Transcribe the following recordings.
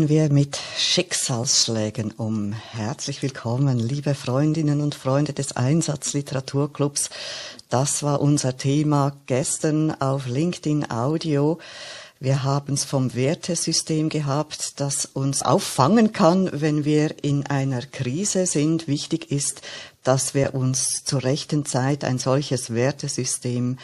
gehen wir mit Schicksalsschlägen um. Herzlich willkommen, liebe Freundinnen und Freunde des Einsatzliteraturclubs. Das war unser Thema gestern auf LinkedIn Audio. Wir haben es vom Wertesystem gehabt, das uns auffangen kann, wenn wir in einer Krise sind. Wichtig ist, dass wir uns zur rechten Zeit ein solches Wertesystem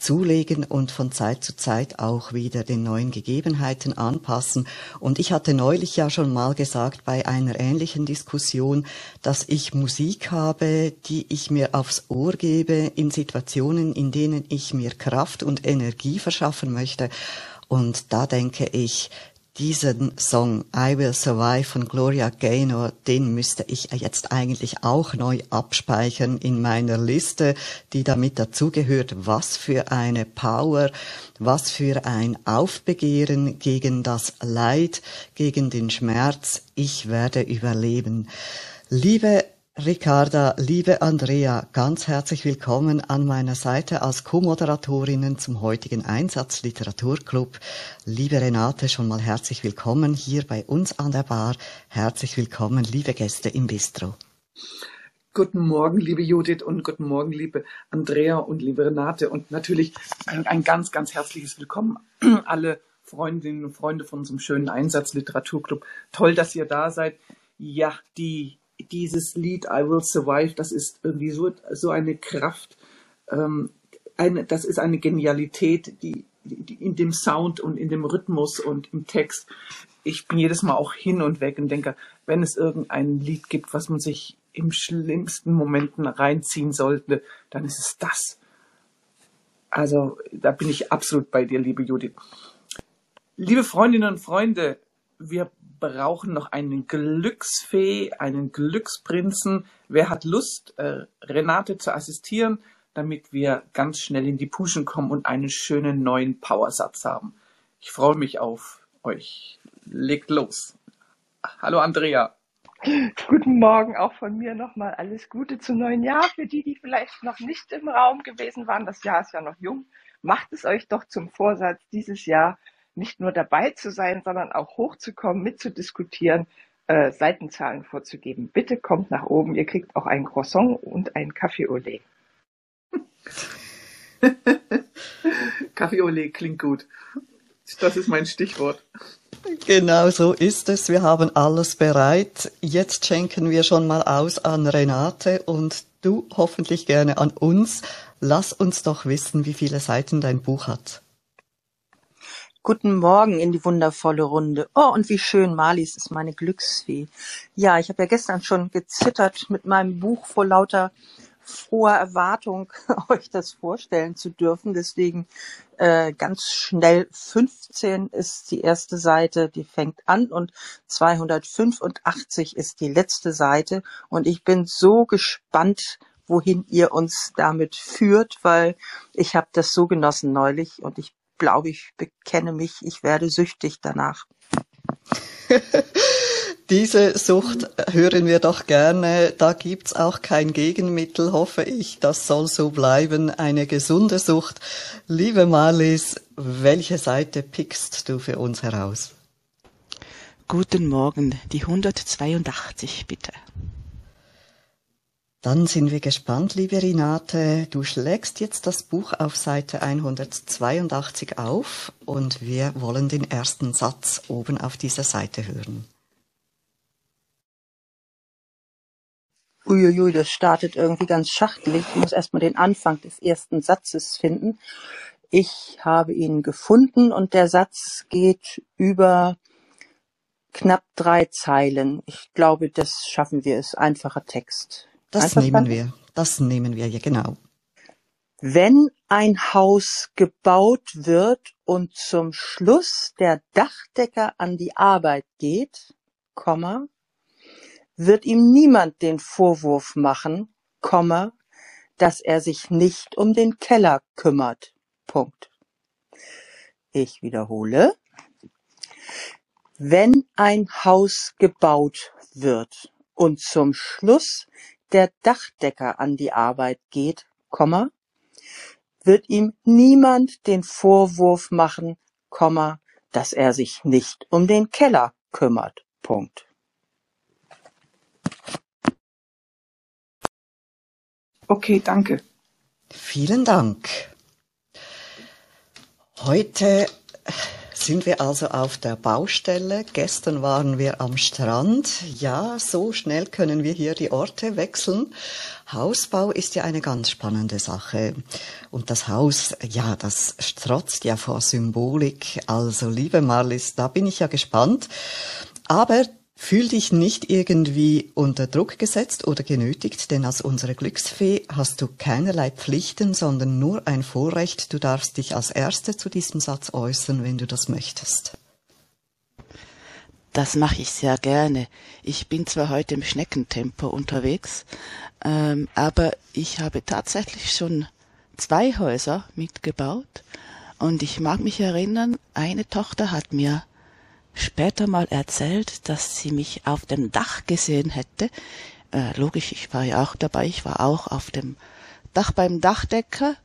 zulegen und von Zeit zu Zeit auch wieder den neuen Gegebenheiten anpassen. Und ich hatte neulich ja schon mal gesagt bei einer ähnlichen Diskussion, dass ich Musik habe, die ich mir aufs Ohr gebe in Situationen, in denen ich mir Kraft und Energie verschaffen möchte. Und da denke ich, diesen Song I Will Survive von Gloria Gaynor, den müsste ich jetzt eigentlich auch neu abspeichern in meiner Liste, die damit dazugehört. Was für eine Power, was für ein Aufbegehren gegen das Leid, gegen den Schmerz. Ich werde überleben. Liebe Ricarda, liebe Andrea, ganz herzlich willkommen an meiner Seite als Co-Moderatorinnen zum heutigen Einsatz Literaturclub. Liebe Renate, schon mal herzlich willkommen hier bei uns an der Bar. Herzlich willkommen, liebe Gäste im Bistro. Guten Morgen, liebe Judith und guten Morgen, liebe Andrea und liebe Renate und natürlich ein, ganz, ganz herzliches Willkommen alle Freundinnen und Freunde von unserem schönen Einsatz Literaturclub. Toll, dass ihr da seid. Ja, die dieses Lied I Will Survive, das ist irgendwie so, so eine Kraft, ähm, eine, das ist eine Genialität, die, die, in dem Sound und in dem Rhythmus und im Text. Ich bin jedes Mal auch hin und weg und denke, wenn es irgendein Lied gibt, was man sich im schlimmsten Momenten reinziehen sollte, dann ist es das. Also da bin ich absolut bei dir, liebe Judith. Liebe Freundinnen und Freunde, wir brauchen noch einen Glücksfee, einen Glücksprinzen. Wer hat Lust, äh, Renate zu assistieren, damit wir ganz schnell in die Puschen kommen und einen schönen neuen Powersatz haben? Ich freue mich auf euch. Legt los. Hallo Andrea. Guten Morgen auch von mir nochmal alles Gute zum neuen Jahr. Für die, die vielleicht noch nicht im Raum gewesen waren, das Jahr ist ja noch jung, macht es euch doch zum Vorsatz, dieses Jahr nicht nur dabei zu sein, sondern auch hochzukommen, mitzudiskutieren, äh, Seitenzahlen vorzugeben. Bitte kommt nach oben, ihr kriegt auch ein Croissant und ein Kaffee au lait. Kaffee au lait klingt gut. Das ist mein Stichwort. Genau so ist es. Wir haben alles bereit. Jetzt schenken wir schon mal aus an Renate und du hoffentlich gerne an uns. Lass uns doch wissen, wie viele Seiten dein Buch hat. Guten Morgen in die wundervolle Runde. Oh, und wie schön, Marlies ist meine Glücksfee. Ja, ich habe ja gestern schon gezittert mit meinem Buch vor lauter froher Erwartung, euch das vorstellen zu dürfen. Deswegen äh, ganz schnell 15 ist die erste Seite, die fängt an und 285 ist die letzte Seite. Und ich bin so gespannt, wohin ihr uns damit führt, weil ich habe das so genossen neulich und ich glaube ich, bekenne mich, ich werde süchtig danach. Diese Sucht hören wir doch gerne. Da gibt's auch kein Gegenmittel, hoffe ich. Das soll so bleiben. Eine gesunde Sucht. Liebe Marlies, welche Seite pickst du für uns heraus? Guten Morgen, die 182 bitte. Dann sind wir gespannt, liebe Renate. Du schlägst jetzt das Buch auf Seite 182 auf und wir wollen den ersten Satz oben auf dieser Seite hören. Uiuiui, das startet irgendwie ganz schachtelig. Ich muss erstmal den Anfang des ersten Satzes finden. Ich habe ihn gefunden und der Satz geht über knapp drei Zeilen. Ich glaube, das schaffen wir. Ist einfacher Text. Das nehmen wir. Das nehmen wir, ja genau. Wenn ein Haus gebaut wird und zum Schluss der Dachdecker an die Arbeit geht, Komma, wird ihm niemand den Vorwurf machen, Komma, dass er sich nicht um den Keller kümmert. Punkt. Ich wiederhole. Wenn ein Haus gebaut wird und zum Schluss der Dachdecker an die Arbeit geht, Komma, wird ihm niemand den Vorwurf machen, Komma, dass er sich nicht um den Keller kümmert. Punkt. Okay, danke. Vielen Dank. Heute sind wir also auf der Baustelle. Gestern waren wir am Strand. Ja, so schnell können wir hier die Orte wechseln. Hausbau ist ja eine ganz spannende Sache. Und das Haus, ja, das strotzt ja vor Symbolik. Also, liebe Marlis, da bin ich ja gespannt. Aber Fühl dich nicht irgendwie unter Druck gesetzt oder genötigt, denn als unsere Glücksfee hast du keinerlei Pflichten, sondern nur ein Vorrecht. Du darfst dich als Erste zu diesem Satz äußern, wenn du das möchtest. Das mache ich sehr gerne. Ich bin zwar heute im Schneckentempo unterwegs, ähm, aber ich habe tatsächlich schon zwei Häuser mitgebaut und ich mag mich erinnern, eine Tochter hat mir später mal erzählt, dass sie mich auf dem Dach gesehen hätte. Äh, logisch, ich war ja auch dabei, ich war auch auf dem Dach beim Dachdecker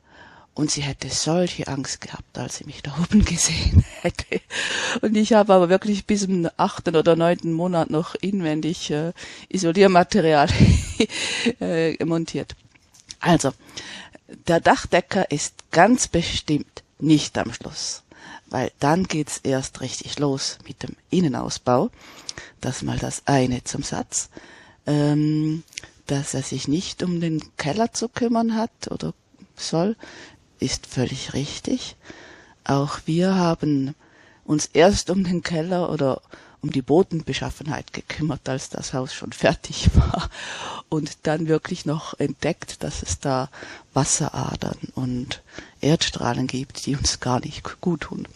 und sie hätte solche Angst gehabt, als sie mich da oben gesehen hätte. Und ich habe aber wirklich bis zum achten oder neunten Monat noch inwendig äh, Isoliermaterial äh, montiert. Also, der Dachdecker ist ganz bestimmt nicht am Schluss weil dann geht's erst richtig los mit dem Innenausbau. Das mal das eine zum Satz. Ähm, dass er sich nicht um den Keller zu kümmern hat oder soll, ist völlig richtig. Auch wir haben uns erst um den Keller oder um die Bodenbeschaffenheit gekümmert, als das Haus schon fertig war und dann wirklich noch entdeckt, dass es da Wasseradern und Erdstrahlen gibt, die uns gar nicht gut tun.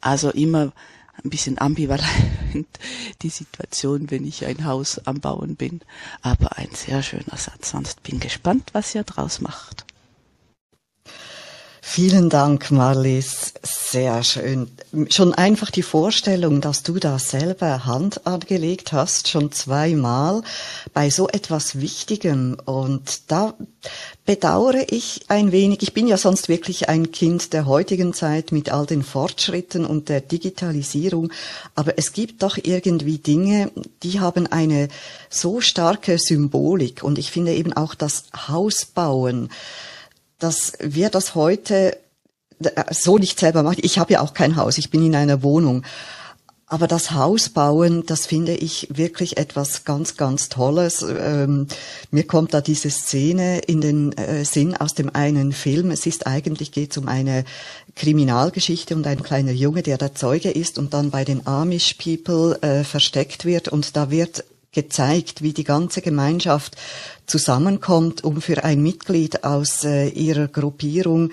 Also immer ein bisschen ambivalent die Situation, wenn ich ein Haus am Bauen bin. Aber ein sehr schöner Satz. Sonst bin gespannt, was ihr draus macht. Vielen Dank, Marlies. Sehr schön. Schon einfach die Vorstellung, dass du da selber Hand angelegt hast, schon zweimal bei so etwas Wichtigem. Und da bedauere ich ein wenig. Ich bin ja sonst wirklich ein Kind der heutigen Zeit mit all den Fortschritten und der Digitalisierung. Aber es gibt doch irgendwie Dinge, die haben eine so starke Symbolik. Und ich finde eben auch das Hausbauen, dass wir das heute so nicht selber machen. Ich habe ja auch kein Haus, ich bin in einer Wohnung. Aber das Haus bauen, das finde ich wirklich etwas ganz, ganz Tolles. Ähm, mir kommt da diese Szene in den äh, Sinn aus dem einen Film. Es ist eigentlich geht um eine Kriminalgeschichte und ein kleiner Junge, der der Zeuge ist und dann bei den Amish People äh, versteckt wird und da wird gezeigt, wie die ganze Gemeinschaft zusammenkommt, um für ein Mitglied aus äh, ihrer Gruppierung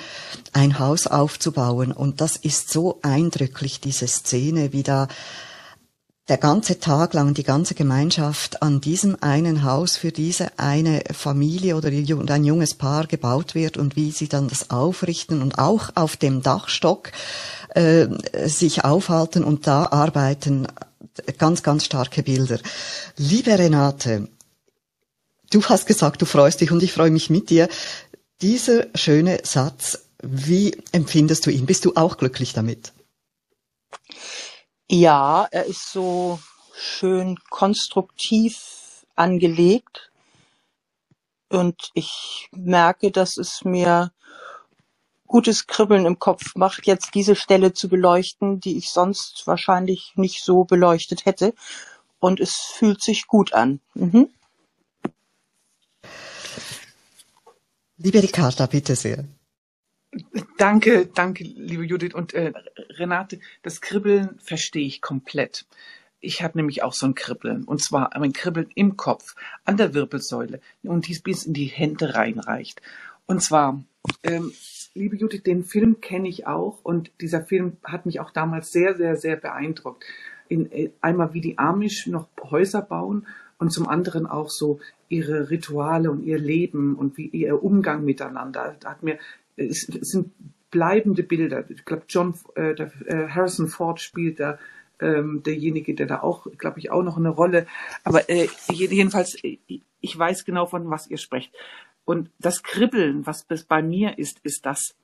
ein Haus aufzubauen. Und das ist so eindrücklich, diese Szene, wie da der ganze Tag lang die ganze Gemeinschaft an diesem einen Haus für diese eine Familie oder ein junges Paar gebaut wird und wie sie dann das aufrichten und auch auf dem Dachstock äh, sich aufhalten und da arbeiten ganz, ganz starke Bilder. Liebe Renate, du hast gesagt, du freust dich und ich freue mich mit dir. Dieser schöne Satz, wie empfindest du ihn? Bist du auch glücklich damit? Ja, er ist so schön konstruktiv angelegt und ich merke, dass es mir gutes Kribbeln im Kopf macht, jetzt diese Stelle zu beleuchten, die ich sonst wahrscheinlich nicht so beleuchtet hätte. Und es fühlt sich gut an. Mhm. Liebe Ricarda, bitte sehr. Danke, danke, liebe Judith und äh, Renate. Das Kribbeln verstehe ich komplett. Ich habe nämlich auch so ein Kribbeln und zwar ein Kribbeln im Kopf, an der Wirbelsäule und dies bis in die Hände reinreicht. Und zwar ähm, liebe Judith, den Film kenne ich auch und dieser Film hat mich auch damals sehr, sehr, sehr beeindruckt. In, äh, einmal wie die Amish noch Häuser bauen und zum anderen auch so ihre Rituale und ihr Leben und wie ihr Umgang miteinander. Da hat mir, es, es sind bleibende Bilder. Ich glaube, John äh, der, äh, Harrison Ford spielt da ähm, derjenige, der da auch, glaube ich, auch noch eine Rolle. Aber äh, jedenfalls, äh, ich weiß genau, von was ihr sprecht. Und das Kribbeln, was bei mir ist, ist das,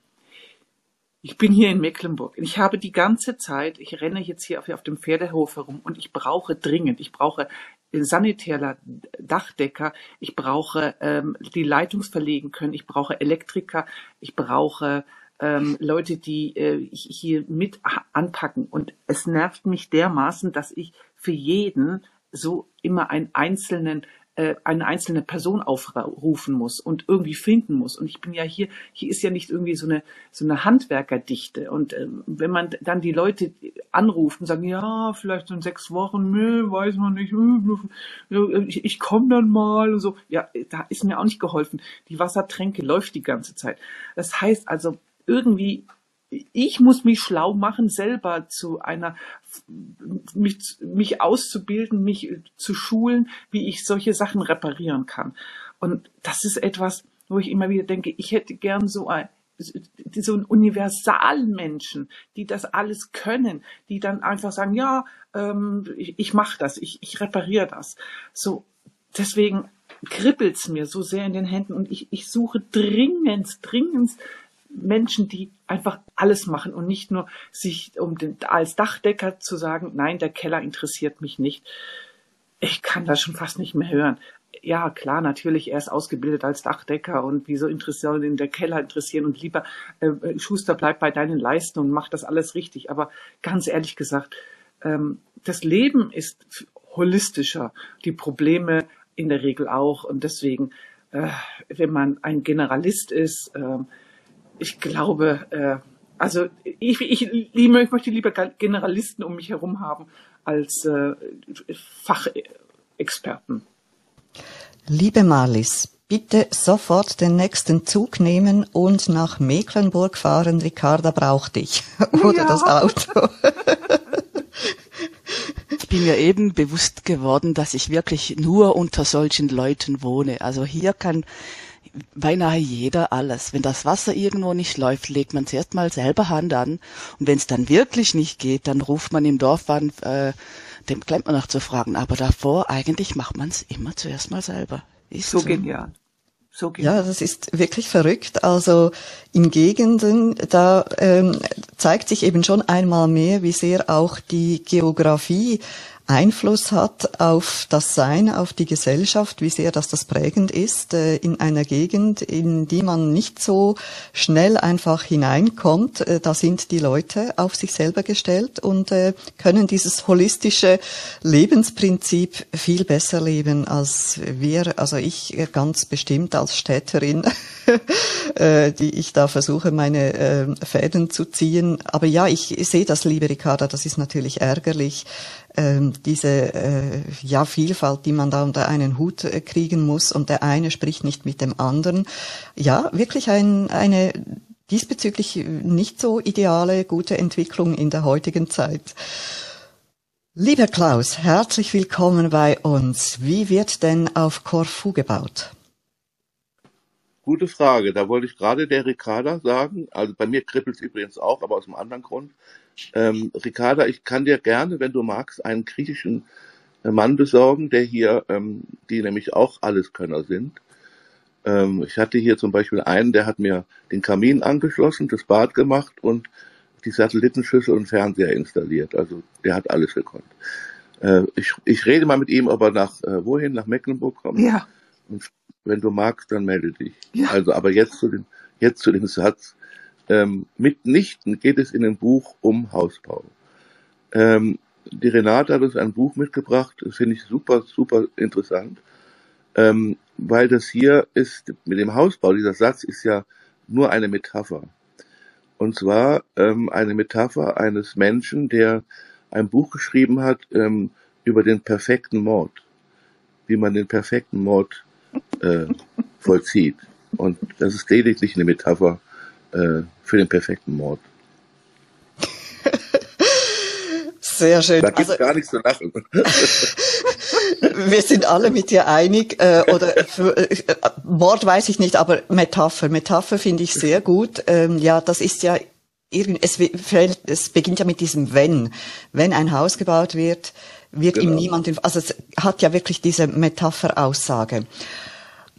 ich bin hier in Mecklenburg. Ich habe die ganze Zeit, ich renne jetzt hier auf, auf dem Pferdehof herum und ich brauche dringend, ich brauche Sanitärler, Dachdecker, ich brauche ähm, die Leitungs verlegen können, ich brauche Elektriker, ich brauche ähm, Leute, die äh, hier mit anpacken. Und es nervt mich dermaßen, dass ich für jeden so immer einen einzelnen äh, eine einzelne Person aufrufen muss und irgendwie finden muss. Und ich bin ja hier, hier ist ja nicht irgendwie so eine, so eine Handwerkerdichte. Und ähm, wenn man dann die Leute anruft und sagen, ja, vielleicht in sechs Wochen, nee, weiß man nicht, ich, ich komme dann mal und so, ja, da ist mir auch nicht geholfen. Die Wassertränke läuft die ganze Zeit. Das heißt also, irgendwie ich muss mich schlau machen, selber zu einer, mich, mich auszubilden, mich zu schulen, wie ich solche Sachen reparieren kann. Und das ist etwas, wo ich immer wieder denke, ich hätte gern so ein, so einen universalen Menschen, die das alles können, die dann einfach sagen, ja, ähm, ich, ich mache das, ich, ich repariere das. So, deswegen kribbelt's mir so sehr in den Händen und ich, ich suche dringend, dringend Menschen, die einfach alles machen und nicht nur sich um den, als Dachdecker zu sagen, nein, der Keller interessiert mich nicht. Ich kann das schon fast nicht mehr hören. Ja, klar, natürlich, er ist ausgebildet als Dachdecker und wieso interessiert ihn der Keller interessieren und lieber äh, Schuster bleibt bei deinen Leistungen, macht das alles richtig. Aber ganz ehrlich gesagt, ähm, das Leben ist holistischer, die Probleme in der Regel auch und deswegen, äh, wenn man ein Generalist ist, äh, ich glaube, äh, also ich, ich, ich möchte lieber Generalisten um mich herum haben als äh, Fachexperten. Liebe Marlies, bitte sofort den nächsten Zug nehmen und nach Mecklenburg fahren. Ricarda braucht dich. Oder ja. das Auto. ich bin mir eben bewusst geworden, dass ich wirklich nur unter solchen Leuten wohne. Also hier kann beinahe jeder alles. Wenn das Wasser irgendwo nicht läuft, legt man zuerst mal selber Hand an. Und wenn es dann wirklich nicht geht, dann ruft man im Dorf an, äh, dem klemmt man nach zu fragen. Aber davor, eigentlich macht man es immer zuerst mal selber. Ist so, so genial. So ja, das ist wirklich verrückt. Also in Gegenden, da ähm, zeigt sich eben schon einmal mehr, wie sehr auch die Geografie Einfluss hat auf das Sein, auf die Gesellschaft, wie sehr das das prägend ist äh, in einer Gegend, in die man nicht so schnell einfach hineinkommt. Äh, da sind die Leute auf sich selber gestellt und äh, können dieses holistische Lebensprinzip viel besser leben als wir, also ich ganz bestimmt als Städterin, die ich da versuche, meine Fäden zu ziehen. Aber ja, ich sehe das, liebe Ricarda, das ist natürlich ärgerlich, diese äh, ja Vielfalt, die man da unter einen Hut äh, kriegen muss und der eine spricht nicht mit dem anderen. Ja, wirklich ein, eine diesbezüglich nicht so ideale, gute Entwicklung in der heutigen Zeit. Lieber Klaus, herzlich willkommen bei uns. Wie wird denn auf Korfu gebaut? Gute Frage. Da wollte ich gerade der Ricarda sagen. Also bei mir kribbelt es übrigens auch, aber aus einem anderen Grund. Ähm, Ricarda, ich kann dir gerne, wenn du magst, einen griechischen äh, Mann besorgen, der hier, ähm, die nämlich auch Alleskönner sind. Ähm, ich hatte hier zum Beispiel einen, der hat mir den Kamin angeschlossen, das Bad gemacht und die Satellitenschüssel und Fernseher installiert. Also der hat alles gekonnt. Äh, ich, ich rede mal mit ihm, ob er nach äh, wohin, nach Mecklenburg kommt. Ja. Und wenn du magst, dann melde dich. Ja. Also, aber jetzt zu dem, jetzt zu dem Satz. Ähm, mitnichten geht es in dem Buch um Hausbau. Ähm, die Renate hat uns ein Buch mitgebracht, das finde ich super, super interessant, ähm, weil das hier ist, mit dem Hausbau, dieser Satz ist ja nur eine Metapher. Und zwar ähm, eine Metapher eines Menschen, der ein Buch geschrieben hat ähm, über den perfekten Mord, wie man den perfekten Mord äh, vollzieht. Und das ist lediglich eine Metapher äh, für den perfekten Mord. Sehr schön. Da gibt also, gar nichts zu lachen. wir sind alle mit dir einig. Äh, oder für, äh, Mord weiß ich nicht, aber Metapher. Metapher finde ich sehr gut. Ähm, ja, das ist ja irgend, es, es beginnt ja mit diesem Wenn. Wenn ein Haus gebaut wird, wird genau. ihm niemand, also es hat ja wirklich diese Metapher-Aussage.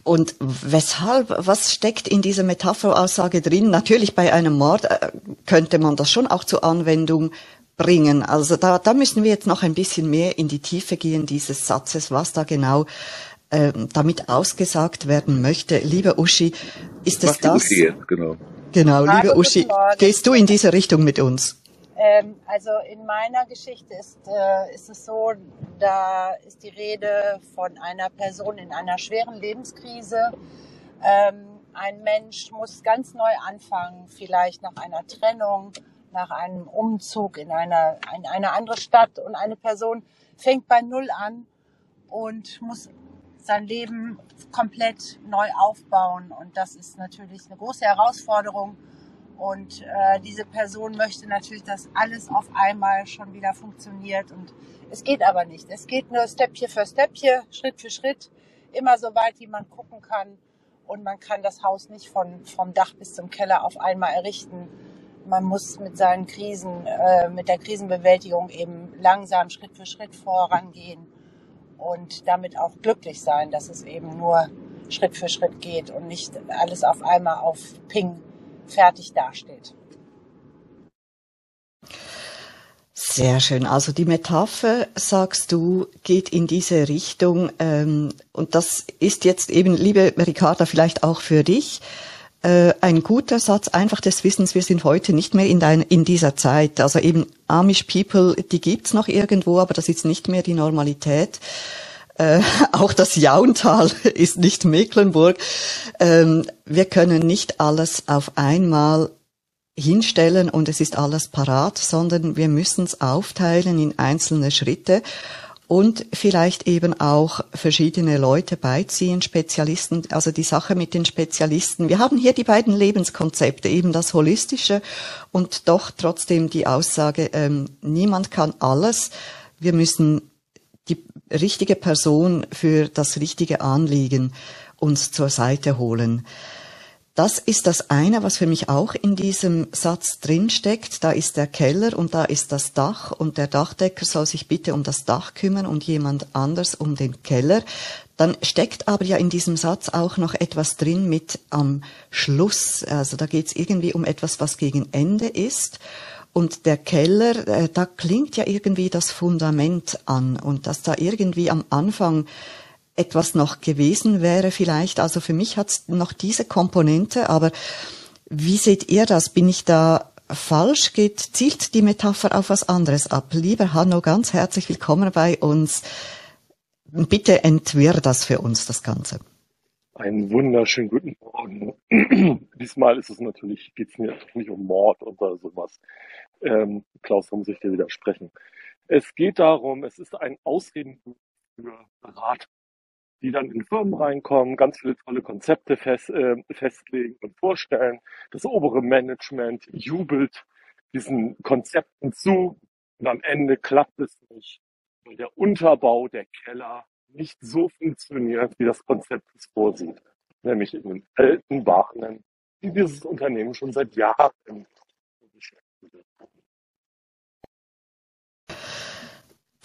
Und weshalb, was steckt in dieser Metapheraussage drin? Natürlich bei einem Mord äh, könnte man das schon auch zur Anwendung bringen. Also da, da müssen wir jetzt noch ein bisschen mehr in die Tiefe gehen dieses Satzes, was da genau äh, damit ausgesagt werden möchte. Liebe Uschi, ist es das? Uschi jetzt, genau. Genau, Hallo, liebe Uschi, gehst du in diese Richtung mit uns? Ähm, also in meiner Geschichte ist, äh, ist es so, da ist die Rede von einer Person in einer schweren Lebenskrise. Ähm, ein Mensch muss ganz neu anfangen, vielleicht nach einer Trennung, nach einem Umzug in eine, in eine andere Stadt und eine Person fängt bei Null an und muss sein Leben komplett neu aufbauen. Und das ist natürlich eine große Herausforderung. Und äh, diese Person möchte natürlich, dass alles auf einmal schon wieder funktioniert. Und es geht aber nicht. Es geht nur Stepchen für Stepchen, Schritt für Schritt, immer so weit, wie man gucken kann. Und man kann das Haus nicht von, vom Dach bis zum Keller auf einmal errichten. Man muss mit seinen Krisen, äh, mit der Krisenbewältigung eben langsam Schritt für Schritt vorangehen und damit auch glücklich sein, dass es eben nur Schritt für Schritt geht und nicht alles auf einmal auf Ping fertig dasteht. Sehr schön. Also die Metapher, sagst du, geht in diese Richtung. Ähm, und das ist jetzt eben, liebe Ricarda, vielleicht auch für dich äh, ein guter Satz einfach des Wissens, wir sind heute nicht mehr in, dein, in dieser Zeit. Also eben Amish People, die gibt's noch irgendwo, aber das ist nicht mehr die Normalität. Äh, auch das Jauntal ist nicht Mecklenburg. Ähm, wir können nicht alles auf einmal hinstellen und es ist alles parat, sondern wir müssen es aufteilen in einzelne Schritte und vielleicht eben auch verschiedene Leute beiziehen, Spezialisten, also die Sache mit den Spezialisten. Wir haben hier die beiden Lebenskonzepte, eben das Holistische und doch trotzdem die Aussage, ähm, niemand kann alles. Wir müssen die richtige Person für das richtige Anliegen uns zur Seite holen. Das ist das eine, was für mich auch in diesem Satz drinsteckt. Da ist der Keller und da ist das Dach und der Dachdecker soll sich bitte um das Dach kümmern und jemand anders um den Keller. Dann steckt aber ja in diesem Satz auch noch etwas drin mit am Schluss. Also da geht es irgendwie um etwas, was gegen Ende ist. Und der Keller, äh, da klingt ja irgendwie das Fundament an und dass da irgendwie am Anfang etwas noch gewesen wäre vielleicht. Also für mich hat es noch diese Komponente, aber wie seht ihr das? Bin ich da falsch? Geht, zielt die Metapher auf was anderes ab? Lieber Hanno, ganz herzlich willkommen bei uns. Bitte entwirr das für uns, das Ganze. Einen wunderschönen guten Morgen. Diesmal ist es natürlich, geht es mir nicht um Mord oder sowas. Ähm, Klaus, da muss ich dir widersprechen. Es geht darum, es ist ein Ausredenbuch für Berater die dann in Firmen reinkommen, ganz viele tolle Konzepte fest, äh, festlegen und vorstellen. Das obere Management jubelt diesen Konzepten zu und am Ende klappt es nicht, weil der Unterbau, der Keller nicht so funktioniert, wie das Konzept es vorsieht. Nämlich in den alten Bahnen, die dieses Unternehmen schon seit Jahren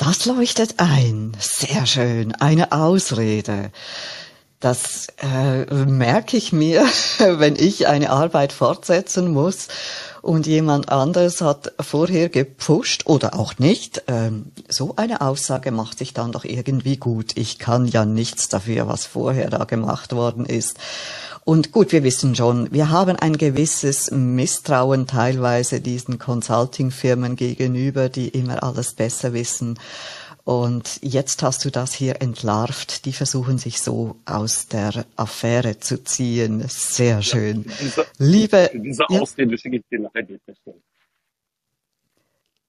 Das leuchtet ein. Sehr schön. Eine Ausrede. Das äh, merke ich mir, wenn ich eine Arbeit fortsetzen muss und jemand anderes hat vorher gepusht oder auch nicht. Ähm, so eine Aussage macht sich dann doch irgendwie gut. Ich kann ja nichts dafür, was vorher da gemacht worden ist. Und gut, wir wissen schon, wir haben ein gewisses Misstrauen teilweise diesen Consulting-Firmen gegenüber, die immer alles besser wissen. Und jetzt hast du das hier entlarvt. Die versuchen sich so aus der Affäre zu ziehen. Sehr schön. Ja, diese, Liebe. Diese Ausrede schicke ich dir nachher nicht.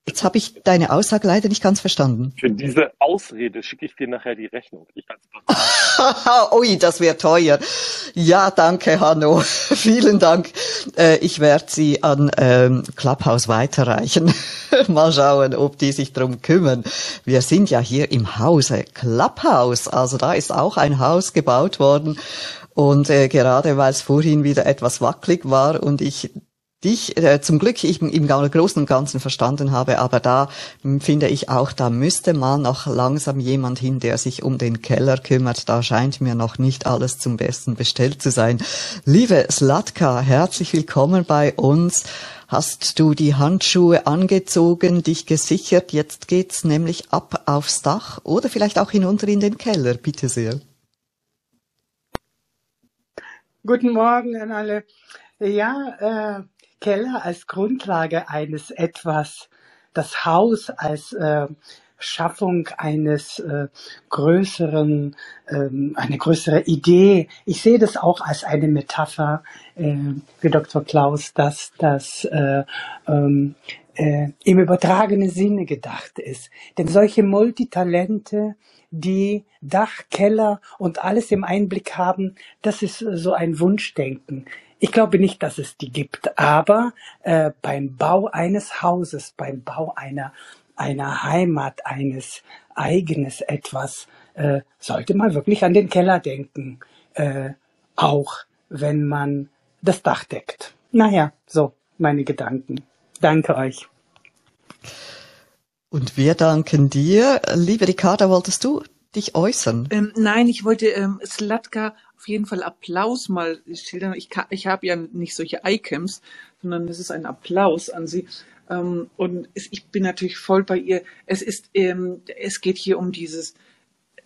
Jetzt habe ich deine Aussage leider nicht ganz verstanden. Für diese Ausrede schicke ich dir nachher die Rechnung. Ich Ui, das wäre teuer. Ja, danke, Hanno. Vielen Dank. Äh, ich werde sie an ähm, Clubhouse weiterreichen. Mal schauen, ob die sich drum kümmern. Wir sind ja hier im Hause Clubhouse. Also da ist auch ein Haus gebaut worden. Und äh, gerade weil es vorhin wieder etwas wackelig war und ich dich äh, zum Glück ich im Großen und Ganzen verstanden habe, aber da hm, finde ich auch, da müsste mal noch langsam jemand hin, der sich um den Keller kümmert. Da scheint mir noch nicht alles zum Besten bestellt zu sein. Liebe Slatka, herzlich willkommen bei uns. Hast du die Handschuhe angezogen, dich gesichert? Jetzt geht's nämlich ab aufs Dach oder vielleicht auch hinunter in den Keller. Bitte sehr. Guten Morgen an alle. Ja, äh, Keller als Grundlage eines etwas, das Haus als äh, Schaffung eines äh, größeren, ähm, eine größere Idee. Ich sehe das auch als eine Metapher, äh, wie Dr. Klaus, dass das äh, ähm, äh, im übertragenen Sinne gedacht ist. Denn solche Multitalente, die Dach, Keller und alles im Einblick haben, das ist so ein Wunschdenken. Ich glaube nicht, dass es die gibt, aber äh, beim Bau eines Hauses, beim Bau einer einer Heimat, eines eigenes etwas, äh, sollte man wirklich an den Keller denken, äh, auch wenn man das Dach deckt. Naja, so meine Gedanken. Danke euch. Und wir danken dir. Liebe Ricarda, wolltest du dich äußern? Ähm, nein, ich wollte ähm, Slatka auf jeden Fall Applaus mal schildern. Ich, ich habe ja nicht solche Icams, sondern es ist ein Applaus an sie. Ähm, und es, ich bin natürlich voll bei ihr. Es ist, ähm, es geht hier um dieses,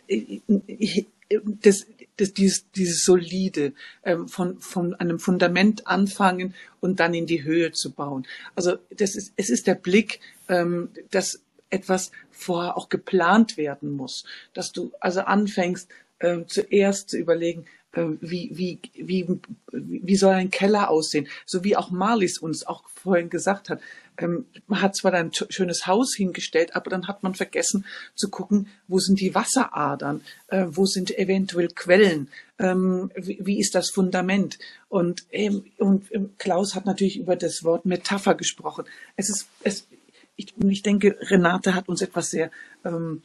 äh, äh, das, das, dieses, dieses solide ähm, von, von einem Fundament anfangen und dann in die Höhe zu bauen. Also das ist, es ist der Blick, ähm, dass etwas vorher auch geplant werden muss, dass du also anfängst ähm, zuerst zu überlegen, ähm, wie, wie, wie, wie soll ein Keller aussehen, so wie auch Marlies uns auch vorhin gesagt hat. Ähm, man hat zwar ein schönes Haus hingestellt, aber dann hat man vergessen zu gucken, wo sind die Wasseradern, äh, wo sind eventuell Quellen, ähm, wie, ist das Fundament. Und, und Klaus hat natürlich über das Wort Metapher gesprochen. Es ist, es, ich, ich denke, Renate hat uns etwas sehr, ähm,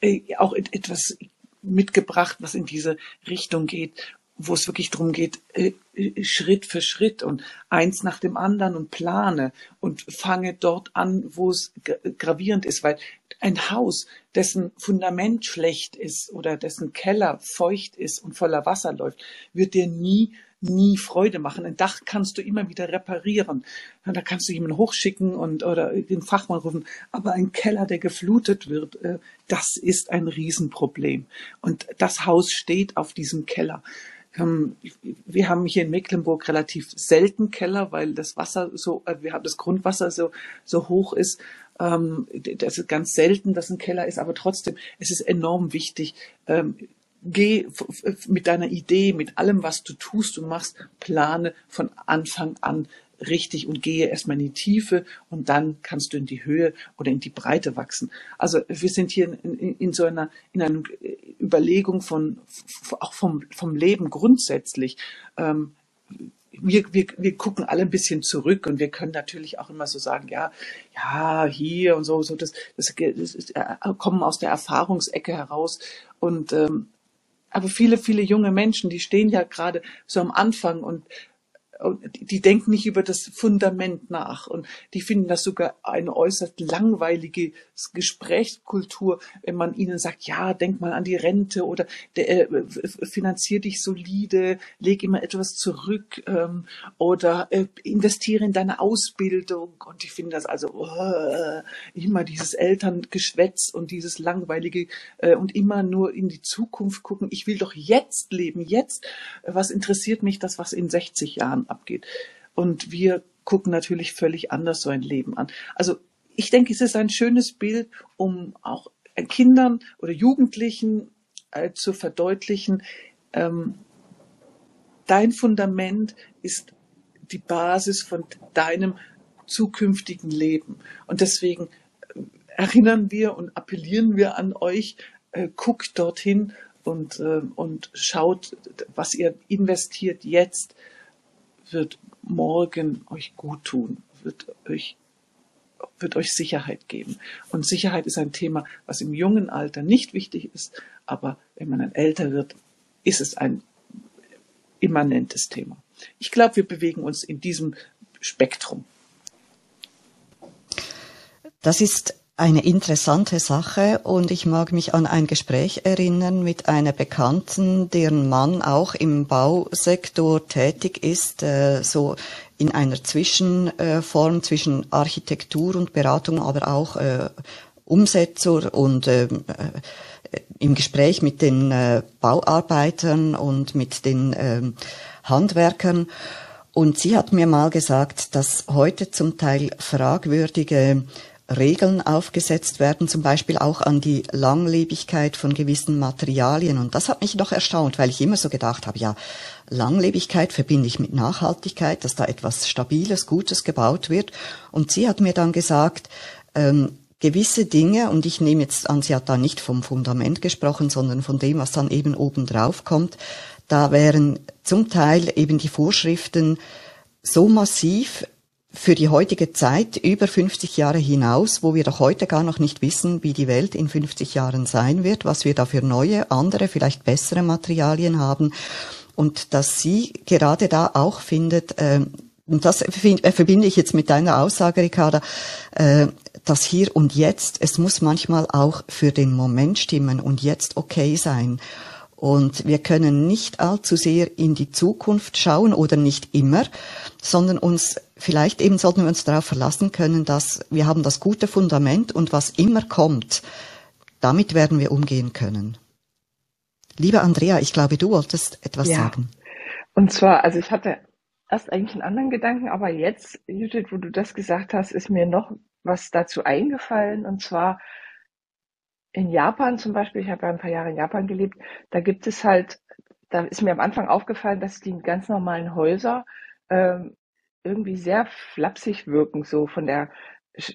äh, auch et- etwas mitgebracht, was in diese Richtung geht, wo es wirklich darum geht, äh, äh, Schritt für Schritt und eins nach dem anderen und plane und fange dort an, wo es gra- gravierend ist, weil ein Haus, dessen Fundament schlecht ist oder dessen Keller feucht ist und voller Wasser läuft, wird dir nie nie Freude machen. Ein Dach kannst du immer wieder reparieren. Da kannst du jemanden hochschicken und oder den Fachmann rufen. Aber ein Keller, der geflutet wird, äh, das ist ein Riesenproblem. Und das Haus steht auf diesem Keller. Ähm, Wir haben hier in Mecklenburg relativ selten Keller, weil das Wasser so, äh, wir haben das Grundwasser so, so hoch ist. Ähm, Das ist ganz selten, dass ein Keller ist, aber trotzdem, es ist enorm wichtig, ähm, geh mit deiner Idee, mit allem, was du tust und machst, plane von Anfang an richtig und gehe erstmal in die Tiefe und dann kannst du in die Höhe oder in die Breite wachsen. Also wir sind hier in, in, in so einer, in einer Überlegung von, auch vom, vom Leben grundsätzlich. Ähm, wir, wir, wir gucken alle ein bisschen zurück und wir können natürlich auch immer so sagen, ja, ja, hier und so, so das, das, das ist, äh, kommen aus der Erfahrungsecke heraus und ähm, aber viele, viele junge Menschen, die stehen ja gerade so am Anfang und, die denken nicht über das Fundament nach und die finden das sogar eine äußerst langweilige Gesprächskultur, wenn man ihnen sagt, ja, denk mal an die Rente oder der, äh, finanzier dich solide, leg immer etwas zurück ähm, oder äh, investiere in deine Ausbildung und die finden das also uh, immer dieses Elterngeschwätz und dieses langweilige äh, und immer nur in die Zukunft gucken. Ich will doch jetzt leben, jetzt. Was interessiert mich das, was in 60 Jahren abgeht? Und wir gucken natürlich völlig anders so ein Leben an. Also ich denke, es ist ein schönes Bild, um auch Kindern oder Jugendlichen äh, zu verdeutlichen, ähm, dein Fundament ist die Basis von deinem zukünftigen Leben. Und deswegen äh, erinnern wir und appellieren wir an euch, äh, guckt dorthin und, äh, und schaut, was ihr investiert jetzt, wird morgen euch gut tun, wird euch wird euch Sicherheit geben. Und Sicherheit ist ein Thema, was im jungen Alter nicht wichtig ist, aber wenn man dann älter wird, ist es ein immanentes Thema. Ich glaube, wir bewegen uns in diesem Spektrum. Das ist eine interessante Sache und ich mag mich an ein Gespräch erinnern mit einer Bekannten, deren Mann auch im Bausektor tätig ist, äh, so in einer Zwischenform zwischen Architektur und Beratung, aber auch äh, Umsetzer und ähm, äh, im Gespräch mit den äh, Bauarbeitern und mit den ähm, Handwerkern. Und sie hat mir mal gesagt, dass heute zum Teil fragwürdige Regeln aufgesetzt werden, zum Beispiel auch an die Langlebigkeit von gewissen Materialien. Und das hat mich doch erstaunt, weil ich immer so gedacht habe, ja, Langlebigkeit verbinde ich mit Nachhaltigkeit, dass da etwas Stabiles, Gutes gebaut wird. Und sie hat mir dann gesagt, ähm, gewisse Dinge, und ich nehme jetzt an, sie hat da nicht vom Fundament gesprochen, sondern von dem, was dann eben oben drauf kommt, da wären zum Teil eben die Vorschriften so massiv für die heutige Zeit über 50 Jahre hinaus, wo wir doch heute gar noch nicht wissen, wie die Welt in 50 Jahren sein wird, was wir da für neue, andere, vielleicht bessere Materialien haben. Und dass sie gerade da auch findet, äh, und das äh, verbinde ich jetzt mit deiner Aussage, Ricarda, äh, das Hier und Jetzt, es muss manchmal auch für den Moment stimmen und jetzt okay sein. Und wir können nicht allzu sehr in die Zukunft schauen oder nicht immer, sondern uns, vielleicht eben sollten wir uns darauf verlassen können, dass wir haben das gute Fundament und was immer kommt, damit werden wir umgehen können. Liebe Andrea, ich glaube, du wolltest etwas Ja, sagen. und zwar, also ich hatte erst eigentlich einen anderen Gedanken, aber jetzt, Judith, wo du das gesagt hast, ist mir noch was dazu eingefallen. Und zwar in Japan zum Beispiel, ich habe ja ein paar Jahre in Japan gelebt, da gibt es halt, da ist mir am Anfang aufgefallen, dass die ganz normalen Häuser ähm, irgendwie sehr flapsig wirken, so von der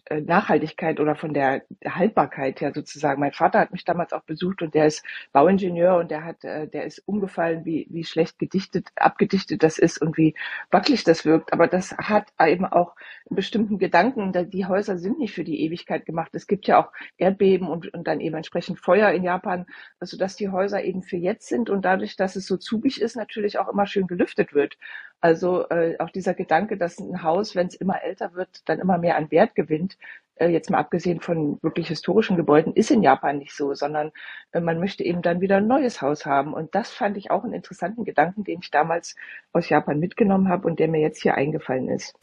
äh, Nachhaltigkeit oder von der Haltbarkeit her sozusagen. Mein Vater hat mich damals auch besucht und der ist Bauingenieur und der hat, äh, der ist umgefallen, wie, wie schlecht gedichtet, abgedichtet das ist und wie wackelig das wirkt. Aber das hat eben auch einen bestimmten Gedanken. Die Häuser sind nicht für die Ewigkeit gemacht. Es gibt ja auch Erdbeben und, und dann eben entsprechend Feuer in Japan, also dass die Häuser eben für jetzt sind und dadurch, dass es so zugig ist, natürlich auch immer schön gelüftet wird. Also äh, auch dieser Gedanke, dass ein Haus, wenn es immer älter wird, dann immer mehr an Wert gewinnt, äh, jetzt mal abgesehen von wirklich historischen Gebäuden, ist in Japan nicht so, sondern äh, man möchte eben dann wieder ein neues Haus haben. Und das fand ich auch einen interessanten Gedanken, den ich damals aus Japan mitgenommen habe und der mir jetzt hier eingefallen ist.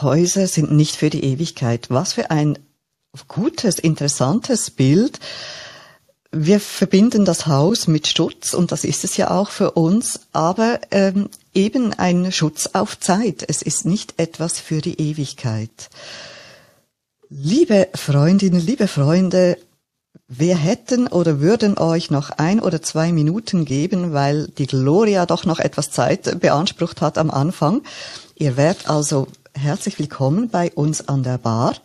Häuser sind nicht für die Ewigkeit. Was für ein gutes, interessantes Bild. Wir verbinden das Haus mit Schutz und das ist es ja auch für uns, aber ähm, eben ein Schutz auf Zeit. Es ist nicht etwas für die Ewigkeit. Liebe Freundinnen, liebe Freunde, wir hätten oder würden euch noch ein oder zwei Minuten geben, weil die Gloria doch noch etwas Zeit beansprucht hat am Anfang. Ihr werdet also herzlich willkommen bei uns an der Bar.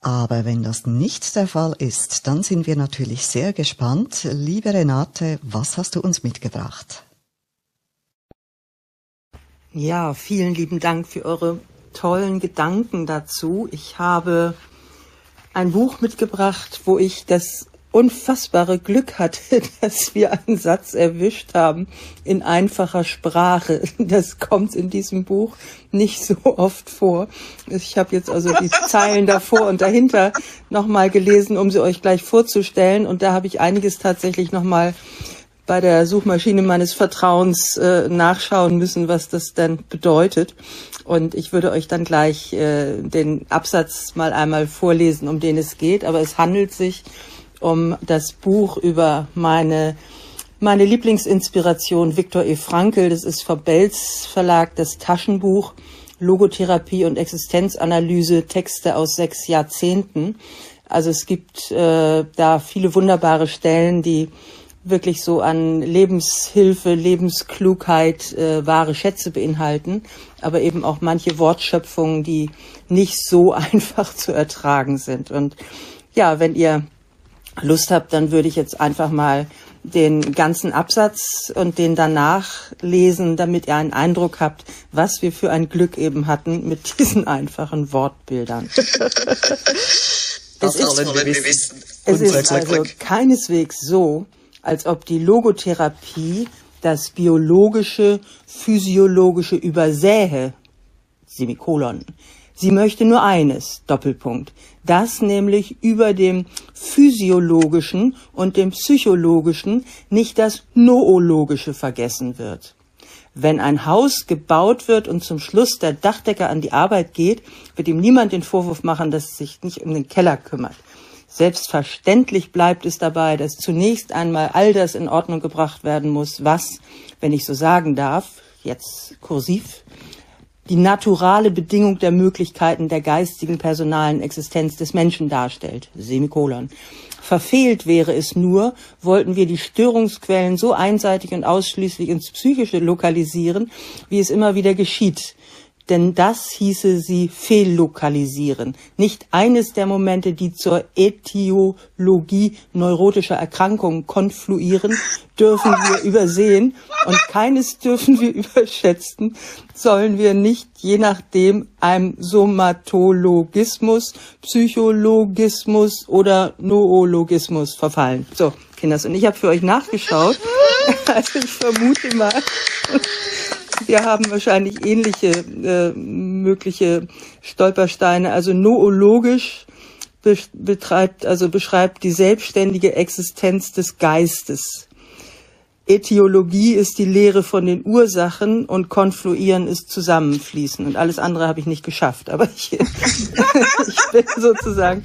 Aber wenn das nicht der Fall ist, dann sind wir natürlich sehr gespannt. Liebe Renate, was hast du uns mitgebracht? Ja, vielen lieben Dank für eure tollen Gedanken dazu. Ich habe ein Buch mitgebracht, wo ich das unfassbare Glück hatte, dass wir einen Satz erwischt haben in einfacher Sprache. Das kommt in diesem Buch nicht so oft vor. Ich habe jetzt also die Zeilen davor und dahinter nochmal gelesen, um sie euch gleich vorzustellen. Und da habe ich einiges tatsächlich nochmal bei der Suchmaschine meines Vertrauens äh, nachschauen müssen, was das denn bedeutet. Und ich würde euch dann gleich äh, den Absatz mal einmal vorlesen, um den es geht. Aber es handelt sich um das Buch über meine meine Lieblingsinspiration Viktor E. Frankl. Das ist vom Belz Verlag das Taschenbuch Logotherapie und Existenzanalyse Texte aus sechs Jahrzehnten. Also es gibt äh, da viele wunderbare Stellen, die wirklich so an Lebenshilfe, Lebensklugheit, äh, wahre Schätze beinhalten, aber eben auch manche Wortschöpfungen, die nicht so einfach zu ertragen sind. Und ja, wenn ihr Lust habt, dann würde ich jetzt einfach mal den ganzen Absatz und den danach lesen, damit ihr einen Eindruck habt, was wir für ein Glück eben hatten mit diesen einfachen Wortbildern. Das Es ist- wollen wir wissen. Es ist also keineswegs so, als ob die Logotherapie das biologische, physiologische übersähe. Semikolon. Sie möchte nur eines, Doppelpunkt, dass nämlich über dem physiologischen und dem psychologischen nicht das noologische vergessen wird. Wenn ein Haus gebaut wird und zum Schluss der Dachdecker an die Arbeit geht, wird ihm niemand den Vorwurf machen, dass er sich nicht um den Keller kümmert. Selbstverständlich bleibt es dabei, dass zunächst einmal all das in Ordnung gebracht werden muss, was, wenn ich so sagen darf, jetzt kursiv, die naturale Bedingung der Möglichkeiten der geistigen personalen Existenz des Menschen darstellt. Semikolon. Verfehlt wäre es nur, wollten wir die Störungsquellen so einseitig und ausschließlich ins Psychische lokalisieren, wie es immer wieder geschieht denn das hieße sie fehllokalisieren. Nicht eines der Momente, die zur Ätiologie neurotischer Erkrankungen konfluieren, dürfen wir übersehen und keines dürfen wir überschätzen, sollen wir nicht je nachdem einem Somatologismus, Psychologismus oder Noologismus verfallen. So, Kinders, und ich habe für euch nachgeschaut. Also ich vermute mal, wir haben wahrscheinlich ähnliche äh, mögliche Stolpersteine. Also noologisch be betreibt, also beschreibt die selbstständige Existenz des Geistes. Etiologie ist die Lehre von den Ursachen und Konfluieren ist Zusammenfließen. Und alles andere habe ich nicht geschafft. Aber ich, ich bin sozusagen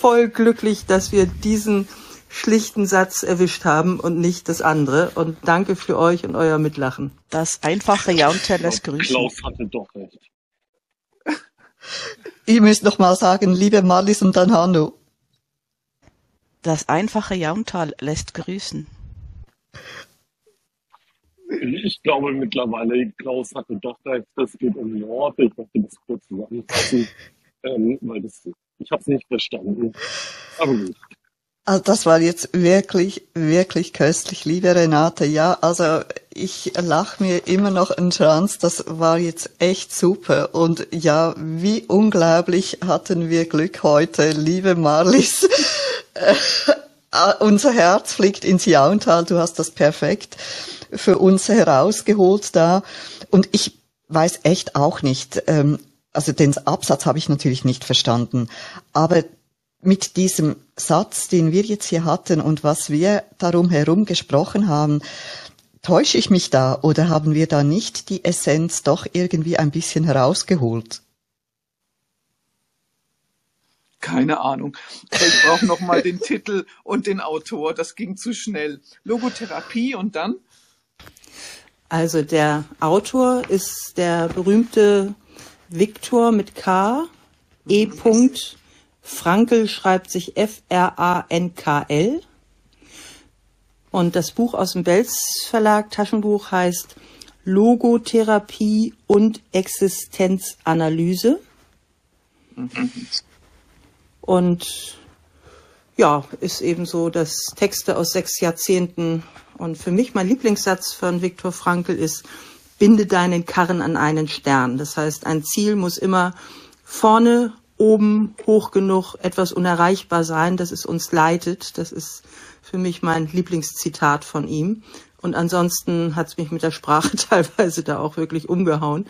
voll glücklich, dass wir diesen schlichten Satz erwischt haben und nicht das andere. Und danke für euch und euer Mitlachen. Das einfache Jaunter lässt grüßen. Klaus hatte doch recht. Ich muss noch mal sagen, liebe Marlies und dann Hanno. Das einfache Jauntal lässt grüßen. Ich glaube mittlerweile, Klaus hatte doch recht, es geht um Nord. Ich möchte das kurz zusammenfassen, ähm, weil das, ich habe es nicht verstanden. Aber gut. Also das war jetzt wirklich, wirklich köstlich, liebe Renate. Ja, also ich lach mir immer noch einen Schranz. Das war jetzt echt super. Und ja, wie unglaublich hatten wir Glück heute, liebe Marlies. Äh, unser Herz fliegt ins Jauntal. Du hast das perfekt für uns herausgeholt da. Und ich weiß echt auch nicht, ähm, also den Absatz habe ich natürlich nicht verstanden, aber mit diesem Satz, den wir jetzt hier hatten und was wir darum herum gesprochen haben, täusche ich mich da oder haben wir da nicht die Essenz doch irgendwie ein bisschen herausgeholt? Keine Ahnung. Ich brauche noch mal den Titel und den Autor. Das ging zu schnell. Logotherapie und dann? Also der Autor ist der berühmte Viktor mit K. E. Frankel schreibt sich F-R-A-N-K-L. Und das Buch aus dem Belz Verlag, Taschenbuch, heißt Logotherapie und Existenzanalyse. Und ja, ist eben so, dass Texte aus sechs Jahrzehnten und für mich mein Lieblingssatz von Viktor Frankl ist, binde deinen Karren an einen Stern. Das heißt, ein Ziel muss immer vorne oben hoch genug etwas unerreichbar sein, dass es uns leitet. Das ist für mich mein Lieblingszitat von ihm. Und ansonsten hat es mich mit der Sprache teilweise da auch wirklich umgehauen.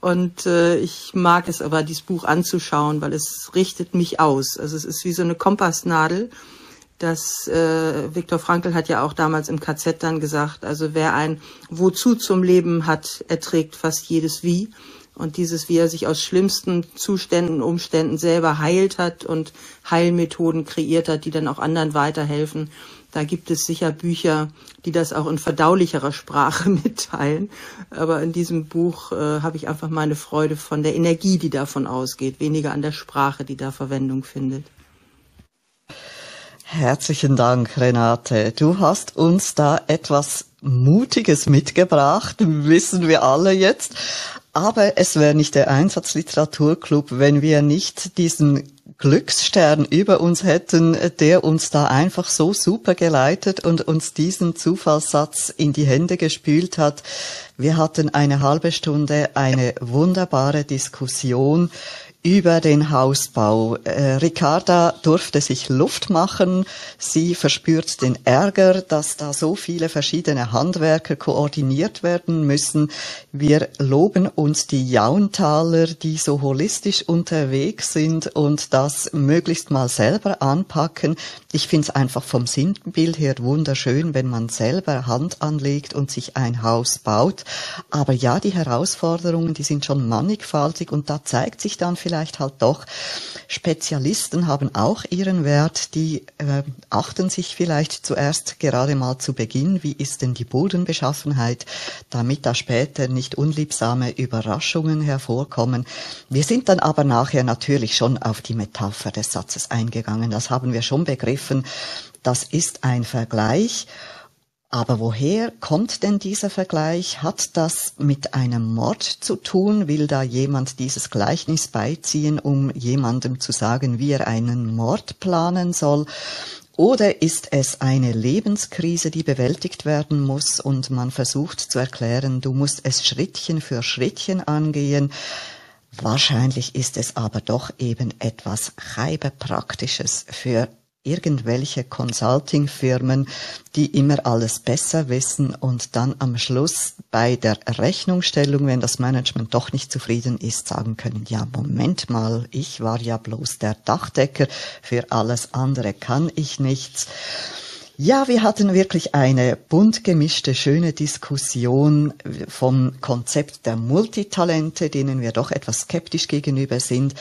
Und äh, ich mag es aber, dieses Buch anzuschauen, weil es richtet mich aus. Also es ist wie so eine Kompassnadel. Das äh, Viktor Frankl hat ja auch damals im KZ dann gesagt, also wer ein Wozu zum Leben hat, erträgt fast jedes Wie. Und dieses, wie er sich aus schlimmsten Zuständen, Umständen selber heilt hat und Heilmethoden kreiert hat, die dann auch anderen weiterhelfen. Da gibt es sicher Bücher, die das auch in verdaulicherer Sprache mitteilen. Aber in diesem Buch äh, habe ich einfach meine Freude von der Energie, die davon ausgeht, weniger an der Sprache, die da Verwendung findet. Herzlichen Dank, Renate. Du hast uns da etwas Mutiges mitgebracht, wissen wir alle jetzt. Aber es wäre nicht der Einsatzliteraturclub, wenn wir nicht diesen Glücksstern über uns hätten, der uns da einfach so super geleitet und uns diesen Zufallssatz in die Hände gespült hat. Wir hatten eine halbe Stunde eine wunderbare Diskussion über den Hausbau. Äh, Ricarda durfte sich Luft machen. Sie verspürt den Ärger, dass da so viele verschiedene Handwerker koordiniert werden müssen. Wir loben uns die Jauntaler, die so holistisch unterwegs sind und das möglichst mal selber anpacken. Ich finde es einfach vom Sinnbild her wunderschön, wenn man selber Hand anlegt und sich ein Haus baut. Aber ja, die Herausforderungen, die sind schon mannigfaltig und da zeigt sich dann vielleicht vielleicht halt doch. Spezialisten haben auch ihren Wert, die äh, achten sich vielleicht zuerst gerade mal zu Beginn, wie ist denn die Bodenbeschaffenheit, damit da später nicht unliebsame Überraschungen hervorkommen. Wir sind dann aber nachher natürlich schon auf die Metapher des Satzes eingegangen. Das haben wir schon begriffen. Das ist ein Vergleich. Aber woher kommt denn dieser Vergleich? Hat das mit einem Mord zu tun? Will da jemand dieses Gleichnis beiziehen, um jemandem zu sagen, wie er einen Mord planen soll? Oder ist es eine Lebenskrise, die bewältigt werden muss und man versucht zu erklären, du musst es Schrittchen für Schrittchen angehen? Wahrscheinlich ist es aber doch eben etwas Heibepraktisches für irgendwelche Consulting-Firmen, die immer alles besser wissen und dann am Schluss bei der Rechnungsstellung, wenn das Management doch nicht zufrieden ist, sagen können, ja, Moment mal, ich war ja bloß der Dachdecker, für alles andere kann ich nichts. Ja, wir hatten wirklich eine bunt gemischte, schöne Diskussion vom Konzept der Multitalente, denen wir doch etwas skeptisch gegenüber sind.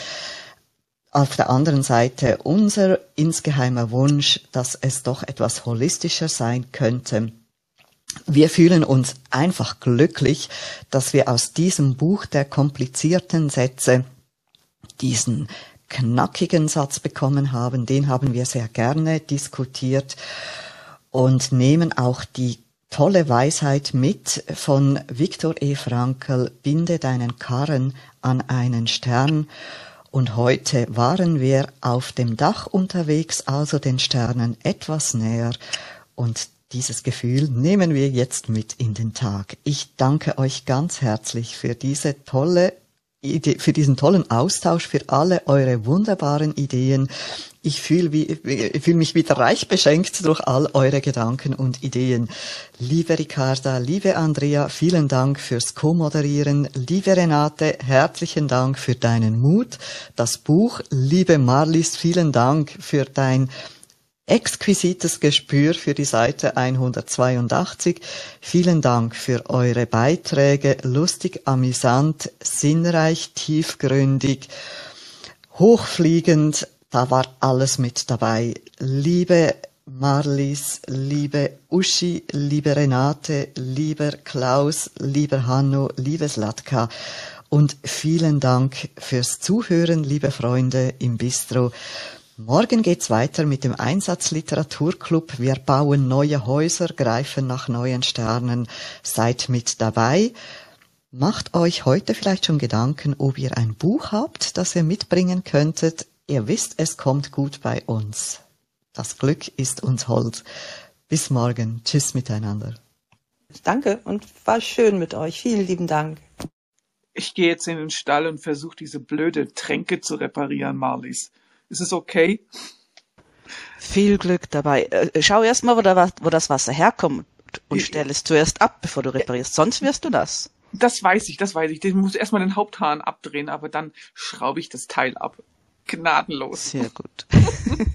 Auf der anderen Seite unser insgeheimer Wunsch, dass es doch etwas holistischer sein könnte. Wir fühlen uns einfach glücklich, dass wir aus diesem Buch der komplizierten Sätze diesen knackigen Satz bekommen haben. Den haben wir sehr gerne diskutiert und nehmen auch die tolle Weisheit mit von Viktor E. Frankl, binde deinen Karren an einen Stern und heute waren wir auf dem Dach unterwegs, also den Sternen etwas näher. Und dieses Gefühl nehmen wir jetzt mit in den Tag. Ich danke euch ganz herzlich für diese tolle für diesen tollen Austausch, für alle eure wunderbaren Ideen. Ich fühle fühl mich wieder reich beschenkt durch all eure Gedanken und Ideen. Liebe Ricarda, liebe Andrea, vielen Dank fürs Co-Moderieren. Liebe Renate, herzlichen Dank für deinen Mut. Das Buch, liebe Marlies, vielen Dank für dein exquisites Gespür für die Seite 182. Vielen Dank für eure Beiträge. Lustig, amüsant, sinnreich, tiefgründig, hochfliegend, da war alles mit dabei. Liebe Marlies, liebe Uschi, liebe Renate, lieber Klaus, lieber Hanno, liebe Slatka und vielen Dank fürs Zuhören, liebe Freunde im Bistro. Morgen geht's weiter mit dem Einsatzliteraturclub. Wir bauen neue Häuser, greifen nach neuen Sternen. Seid mit dabei. Macht euch heute vielleicht schon Gedanken, ob ihr ein Buch habt, das ihr mitbringen könntet. Ihr wisst, es kommt gut bei uns. Das Glück ist uns hold. Bis morgen. Tschüss miteinander. Danke und war schön mit euch. Vielen lieben Dank. Ich gehe jetzt in den Stall und versuche diese blöde Tränke zu reparieren, Marlies. Ist es okay? Viel Glück dabei. Äh, schau erst mal, wo, da, wo das Wasser herkommt und stell es zuerst ab, bevor du reparierst. Sonst wirst du das. Das weiß ich, das weiß ich. Ich muss erstmal den Haupthahn abdrehen, aber dann schraube ich das Teil ab gnadenlos. Sehr gut.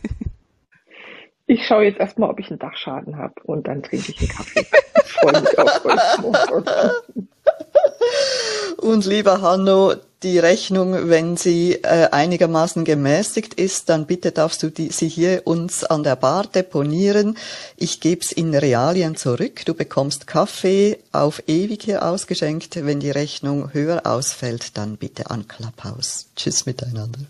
Ich schaue jetzt erstmal, ob ich einen Dachschaden habe und dann trinke ich einen Kaffee. Ich freue mich auf euch. Und lieber Hanno, die Rechnung, wenn sie äh, einigermaßen gemäßigt ist, dann bitte darfst du die, sie hier uns an der Bar deponieren. Ich geb's in Realien zurück. Du bekommst Kaffee auf ewig hier ausgeschenkt. Wenn die Rechnung höher ausfällt, dann bitte an Clubhouse. Tschüss miteinander.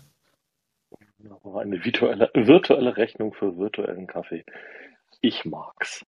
Eine virtuelle, virtuelle Rechnung für virtuellen Kaffee. Ich mag's.